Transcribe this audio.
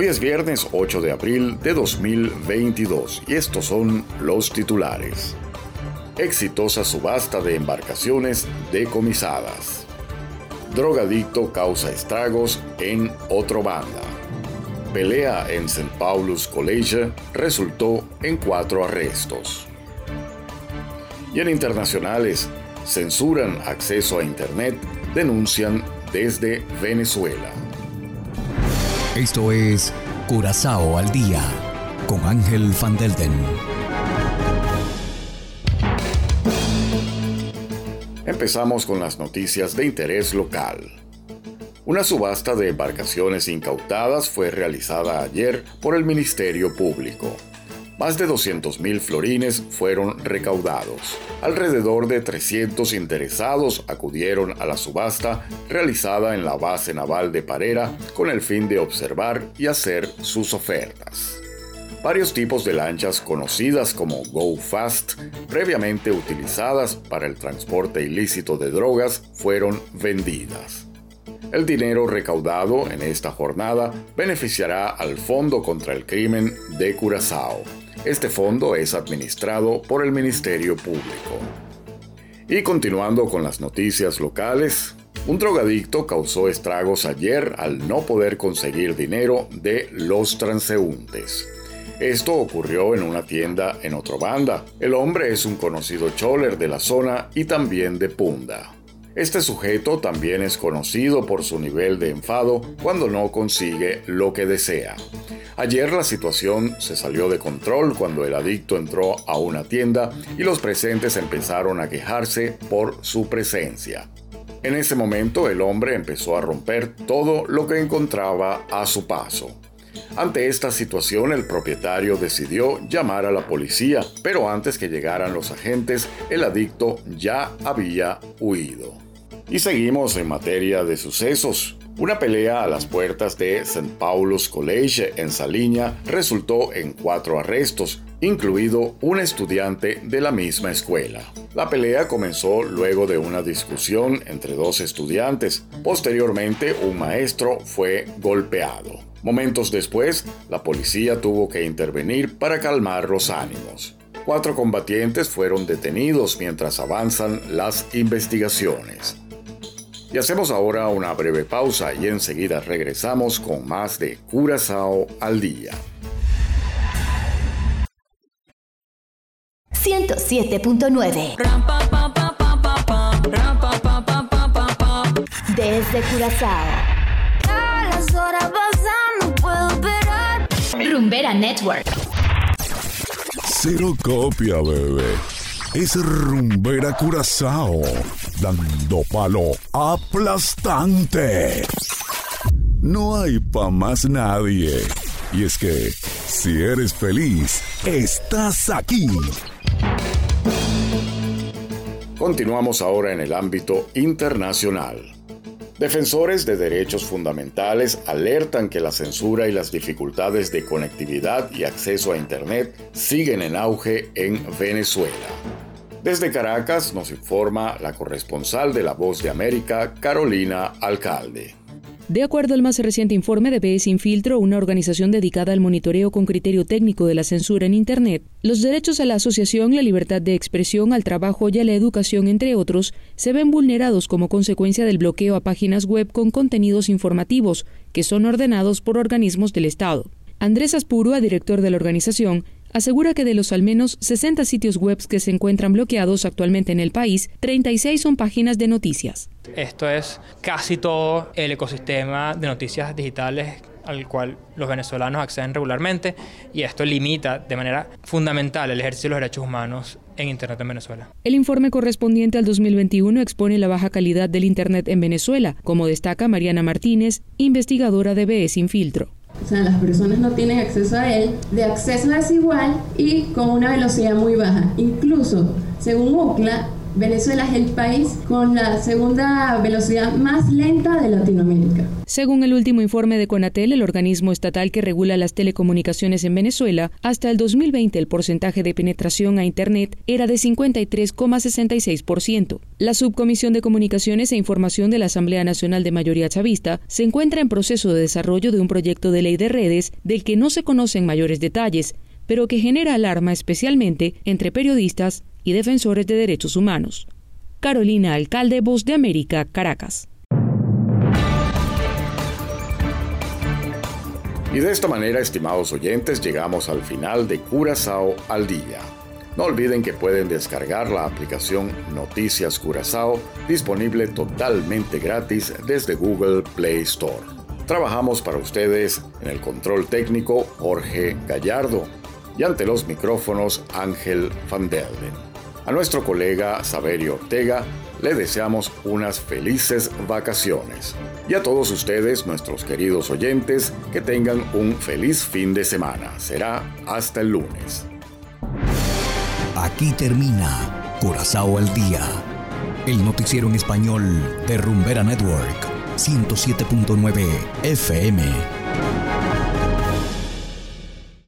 Hoy es viernes 8 de abril de 2022 y estos son los titulares. Exitosa subasta de embarcaciones decomisadas. Drogadicto causa estragos en otro banda. Pelea en St. Paul's College resultó en cuatro arrestos. Y en internacionales, censuran acceso a Internet, denuncian desde Venezuela. Esto es Curazao al Día con Ángel Van Delden. Empezamos con las noticias de interés local. Una subasta de embarcaciones incautadas fue realizada ayer por el Ministerio Público. Más de 200.000 florines fueron recaudados. Alrededor de 300 interesados acudieron a la subasta realizada en la base naval de Parera con el fin de observar y hacer sus ofertas. Varios tipos de lanchas conocidas como Go Fast, previamente utilizadas para el transporte ilícito de drogas, fueron vendidas. El dinero recaudado en esta jornada beneficiará al Fondo contra el Crimen de Curazao. Este fondo es administrado por el Ministerio Público. Y continuando con las noticias locales, un drogadicto causó estragos ayer al no poder conseguir dinero de los transeúntes. Esto ocurrió en una tienda en otro banda. El hombre es un conocido choler de la zona y también de Punda. Este sujeto también es conocido por su nivel de enfado cuando no consigue lo que desea. Ayer la situación se salió de control cuando el adicto entró a una tienda y los presentes empezaron a quejarse por su presencia. En ese momento el hombre empezó a romper todo lo que encontraba a su paso. Ante esta situación el propietario decidió llamar a la policía, pero antes que llegaran los agentes el adicto ya había huido. Y seguimos en materia de sucesos. Una pelea a las puertas de St. Paul's College en Saliña resultó en cuatro arrestos, incluido un estudiante de la misma escuela. La pelea comenzó luego de una discusión entre dos estudiantes. Posteriormente, un maestro fue golpeado. Momentos después, la policía tuvo que intervenir para calmar los ánimos. Cuatro combatientes fueron detenidos mientras avanzan las investigaciones. Y hacemos ahora una breve pausa y enseguida regresamos con más de Curazao al día. 107.9 Desde Curazao. las horas pasan, puedo esperar. Rumbera Network. Cero copia, bebé. Es Rumbera Curazao dando palo aplastante. No hay pa' más nadie. Y es que, si eres feliz, estás aquí. Continuamos ahora en el ámbito internacional. Defensores de derechos fundamentales alertan que la censura y las dificultades de conectividad y acceso a Internet siguen en auge en Venezuela. Desde Caracas nos informa la corresponsal de La Voz de América, Carolina Alcalde. De acuerdo al más reciente informe de BS Infiltro, una organización dedicada al monitoreo con criterio técnico de la censura en Internet, los derechos a la asociación, la libertad de expresión, al trabajo y a la educación, entre otros, se ven vulnerados como consecuencia del bloqueo a páginas web con contenidos informativos, que son ordenados por organismos del Estado. Andrés Aspurua, director de la organización, asegura que de los al menos 60 sitios web que se encuentran bloqueados actualmente en el país, 36 son páginas de noticias. Esto es casi todo el ecosistema de noticias digitales al cual los venezolanos acceden regularmente y esto limita de manera fundamental el ejercicio de los derechos humanos en Internet en Venezuela. El informe correspondiente al 2021 expone la baja calidad del Internet en Venezuela, como destaca Mariana Martínez, investigadora de BE Sin Filtro o sea, las personas no tienen acceso a él, de acceso desigual y con una velocidad muy baja. Incluso, según UCLA, Venezuela es el país con la segunda velocidad más lenta de Latinoamérica. Según el último informe de Conatel, el organismo estatal que regula las telecomunicaciones en Venezuela, hasta el 2020 el porcentaje de penetración a Internet era de 53,66%. La Subcomisión de Comunicaciones e Información de la Asamblea Nacional de Mayoría Chavista se encuentra en proceso de desarrollo de un proyecto de ley de redes del que no se conocen mayores detalles, pero que genera alarma especialmente entre periodistas y defensores de derechos humanos. Carolina Alcalde, Voz de América, Caracas. Y de esta manera, estimados oyentes, llegamos al final de Curazao al Día. No olviden que pueden descargar la aplicación Noticias Curazao, disponible totalmente gratis desde Google Play Store. Trabajamos para ustedes en el control técnico Jorge Gallardo y ante los micrófonos Ángel Van Delden. A nuestro colega Saverio Ortega le deseamos unas felices vacaciones. Y a todos ustedes, nuestros queridos oyentes, que tengan un feliz fin de semana. Será hasta el lunes. Aquí termina Curazao al Día, el noticiero en español de Rumbera Network, 107.9 FM.